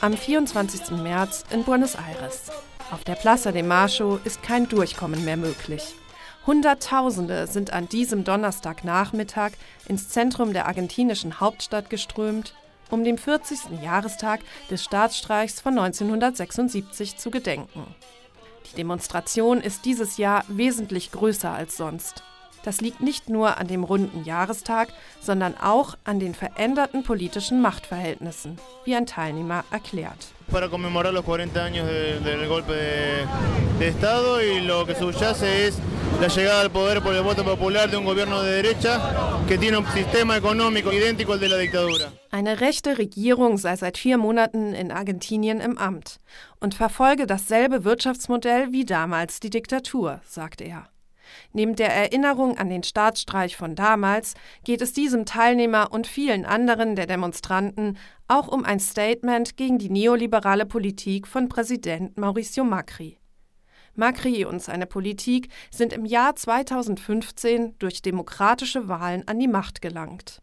Am 24. März in Buenos Aires. Auf der Plaza de Macho ist kein Durchkommen mehr möglich. Hunderttausende sind an diesem Donnerstagnachmittag ins Zentrum der argentinischen Hauptstadt geströmt, um dem 40. Jahrestag des Staatsstreichs von 1976 zu gedenken. Die Demonstration ist dieses Jahr wesentlich größer als sonst. Das liegt nicht nur an dem runden Jahrestag, sondern auch an den veränderten politischen Machtverhältnissen, wie ein Teilnehmer erklärt. Para conmemorar los 40 años de, del golpe de, de Estado y lo que subyace es la llegada al poder por el voto popular de un gobierno de derecha que tiene un sistema económico idéntico al de la dictadura. Eine rechte Regierung sei seit vier Monaten in Argentinien im Amt und verfolge dasselbe Wirtschaftsmodell wie damals die Diktatur, sagte er. Neben der Erinnerung an den Staatsstreich von damals geht es diesem Teilnehmer und vielen anderen der Demonstranten auch um ein Statement gegen die neoliberale Politik von Präsident Mauricio Macri. Macri und seine Politik sind im Jahr 2015 durch demokratische Wahlen an die Macht gelangt.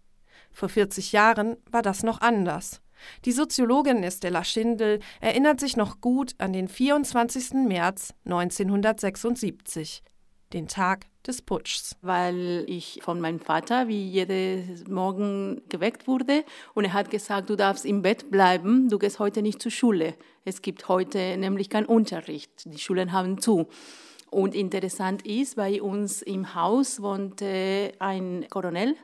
Vor 40 Jahren war das noch anders. Die Soziologin Estella Schindel erinnert sich noch gut an den 24. März 1976 den Tag des Putschs. Weil ich von meinem Vater wie jeden Morgen geweckt wurde und er hat gesagt, du darfst im Bett bleiben, du gehst heute nicht zur Schule. Es gibt heute nämlich keinen Unterricht, die Schulen haben zu. Und interessant ist, bei uns im Haus wohnte ein Koronel,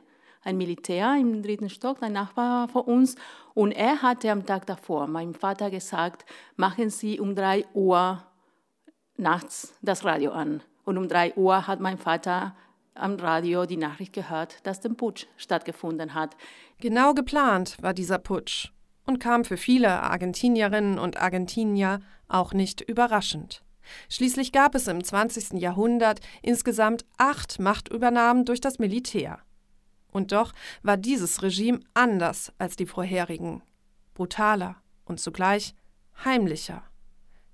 ein Militär im dritten Stock, ein Nachbar von uns. Und er hatte am Tag davor meinem Vater gesagt, machen Sie um drei Uhr nachts das Radio an. Und um drei Uhr hat mein Vater am Radio die Nachricht gehört, dass der Putsch stattgefunden hat. Genau geplant war dieser Putsch und kam für viele Argentinierinnen und Argentinier auch nicht überraschend. Schließlich gab es im 20. Jahrhundert insgesamt acht Machtübernahmen durch das Militär. Und doch war dieses Regime anders als die vorherigen, brutaler und zugleich heimlicher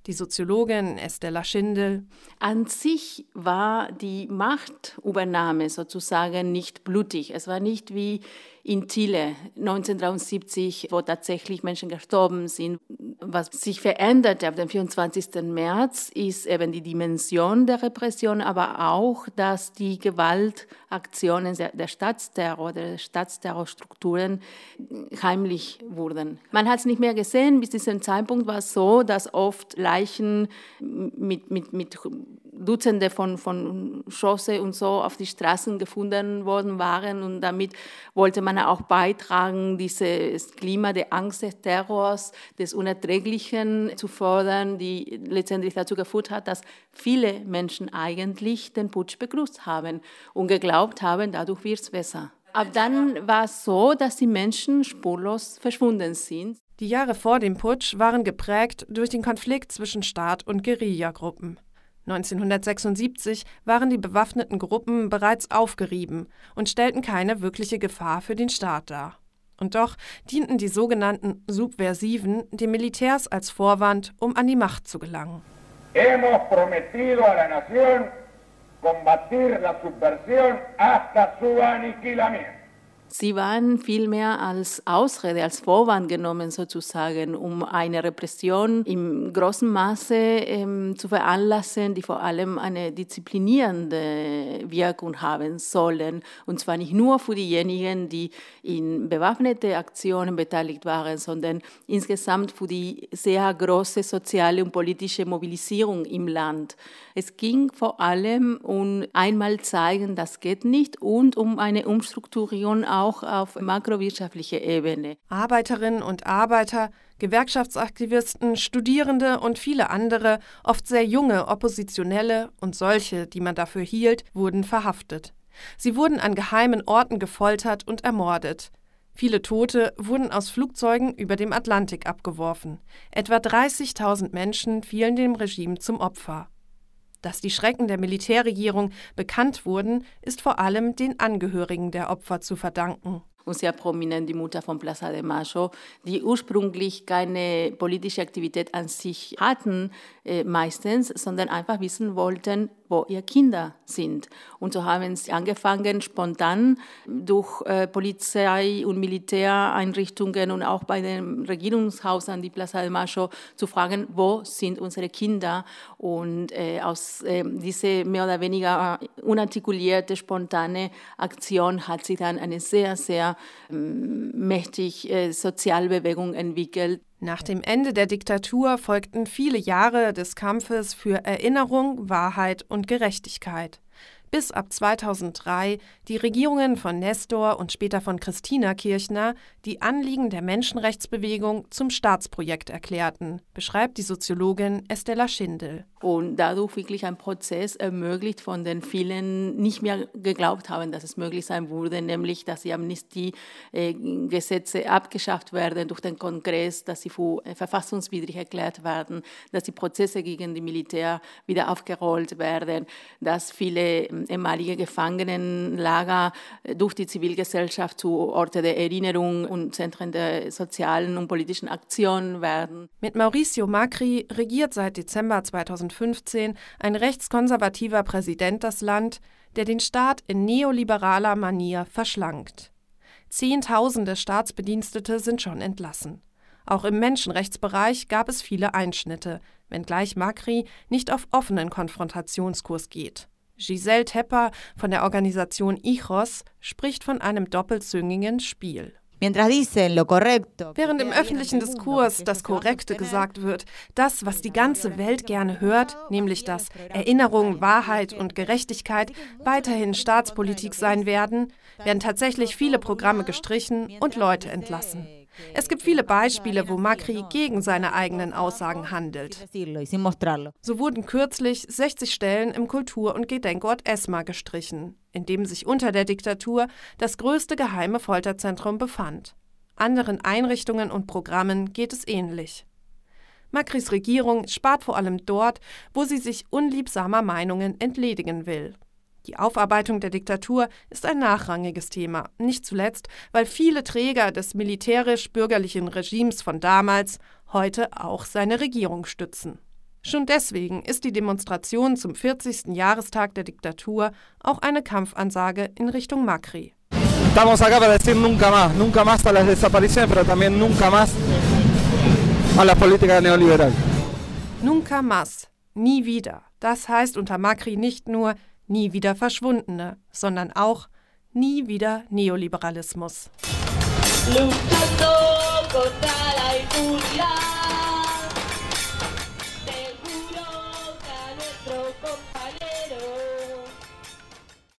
die Soziologin Estella Schindel. An sich war die Machtübernahme sozusagen nicht blutig. Es war nicht wie in Chile 1973, wo tatsächlich Menschen gestorben sind. Was sich veränderte ab dem 24. März ist eben die Dimension der Repression, aber auch, dass die Gewaltaktionen der Staatsterror, der Staatsterrorstrukturen heimlich wurden. Man hat es nicht mehr gesehen. Bis diesem Zeitpunkt war es so, dass oft Leichen mit, mit, mit Dutzende von, von Schosse und so auf die Straßen gefunden worden waren. Und damit wollte man auch beitragen, dieses Klima der Angst, des Terrors, des Unerträglichen zu fördern, die letztendlich dazu geführt hat, dass viele Menschen eigentlich den Putsch begrüßt haben und geglaubt haben, dadurch wird es besser. Ab dann war es so, dass die Menschen spurlos verschwunden sind. Die Jahre vor dem Putsch waren geprägt durch den Konflikt zwischen Staat und Guerillagruppen. 1976 waren die bewaffneten Gruppen bereits aufgerieben und stellten keine wirkliche Gefahr für den Staat dar. Und doch dienten die sogenannten Subversiven den Militärs als Vorwand, um an die Macht zu gelangen. Hemos prometido a la nación combatir la subversión hasta su aniquilamiento. Sie waren vielmehr als Ausrede, als Vorwand genommen sozusagen, um eine Repression im großen Maße ähm, zu veranlassen, die vor allem eine disziplinierende Wirkung haben sollen. Und zwar nicht nur für diejenigen, die in bewaffnete Aktionen beteiligt waren, sondern insgesamt für die sehr große soziale und politische Mobilisierung im Land. Es ging vor allem um einmal zeigen, das geht nicht und um eine Umstrukturierung auch auf makrowirtschaftlicher Ebene. Arbeiterinnen und Arbeiter, Gewerkschaftsaktivisten, Studierende und viele andere, oft sehr junge Oppositionelle und solche, die man dafür hielt, wurden verhaftet. Sie wurden an geheimen Orten gefoltert und ermordet. Viele Tote wurden aus Flugzeugen über dem Atlantik abgeworfen. Etwa 30.000 Menschen fielen dem Regime zum Opfer. Dass die Schrecken der Militärregierung bekannt wurden, ist vor allem den Angehörigen der Opfer zu verdanken. Und sehr prominent die Mutter von Plaza de Mayo, die ursprünglich keine politische Aktivität an sich hatten, äh, meistens, sondern einfach wissen wollten, wo ihre Kinder sind. Und so haben sie angefangen, spontan durch äh, Polizei und Militäreinrichtungen und auch bei dem Regierungshaus an die Plaza de Mayo zu fragen, wo sind unsere Kinder? Und äh, aus äh, dieser mehr oder weniger unartikulierte, spontane Aktion hat sich dann eine sehr, sehr ähm, mächtige äh, Sozialbewegung entwickelt. Nach dem Ende der Diktatur folgten viele Jahre des Kampfes für Erinnerung, Wahrheit und Gerechtigkeit bis ab 2003 die Regierungen von Nestor und später von Christina Kirchner die Anliegen der Menschenrechtsbewegung zum Staatsprojekt erklärten, beschreibt die Soziologin Estella Schindel. Und dadurch wirklich ein Prozess ermöglicht, von den vielen nicht mehr geglaubt haben, dass es möglich sein würde, nämlich dass die Amnestie-Gesetze äh, abgeschafft werden durch den Kongress, dass sie für äh, verfassungswidrig erklärt werden, dass die Prozesse gegen die Militär wieder aufgerollt werden, dass viele ähm, ehemalige Gefangenenlager durch die Zivilgesellschaft zu Orte der Erinnerung und Zentren der sozialen und politischen Aktion werden. Mit Mauricio Macri regiert seit Dezember 2015 ein rechtskonservativer Präsident das Land, der den Staat in neoliberaler Manier verschlankt. Zehntausende Staatsbedienstete sind schon entlassen. Auch im Menschenrechtsbereich gab es viele Einschnitte, wenngleich Macri nicht auf offenen Konfrontationskurs geht. Giselle Tepper von der Organisation ICHOS spricht von einem doppelzüngigen Spiel. Während im öffentlichen Diskurs das Korrekte gesagt wird, das, was die ganze Welt gerne hört, nämlich dass Erinnerung, Wahrheit und Gerechtigkeit weiterhin Staatspolitik sein werden, werden tatsächlich viele Programme gestrichen und Leute entlassen. Es gibt viele Beispiele, wo Macri gegen seine eigenen Aussagen handelt. So wurden kürzlich 60 Stellen im Kultur- und Gedenkort Esma gestrichen, in dem sich unter der Diktatur das größte geheime Folterzentrum befand. Anderen Einrichtungen und Programmen geht es ähnlich. Macris Regierung spart vor allem dort, wo sie sich unliebsamer Meinungen entledigen will. Die Aufarbeitung der Diktatur ist ein nachrangiges Thema, nicht zuletzt, weil viele Träger des militärisch-bürgerlichen Regimes von damals heute auch seine Regierung stützen. Schon deswegen ist die Demonstration zum 40. Jahrestag der Diktatur auch eine Kampfansage in Richtung Macri. Estamos acá para decir nunca más, nunca más a las desapariciones, pero también nunca más a la política neoliberal. Nunca más, nie wieder. Das heißt unter Macri nicht nur nie wieder Verschwundene, sondern auch nie wieder Neoliberalismus.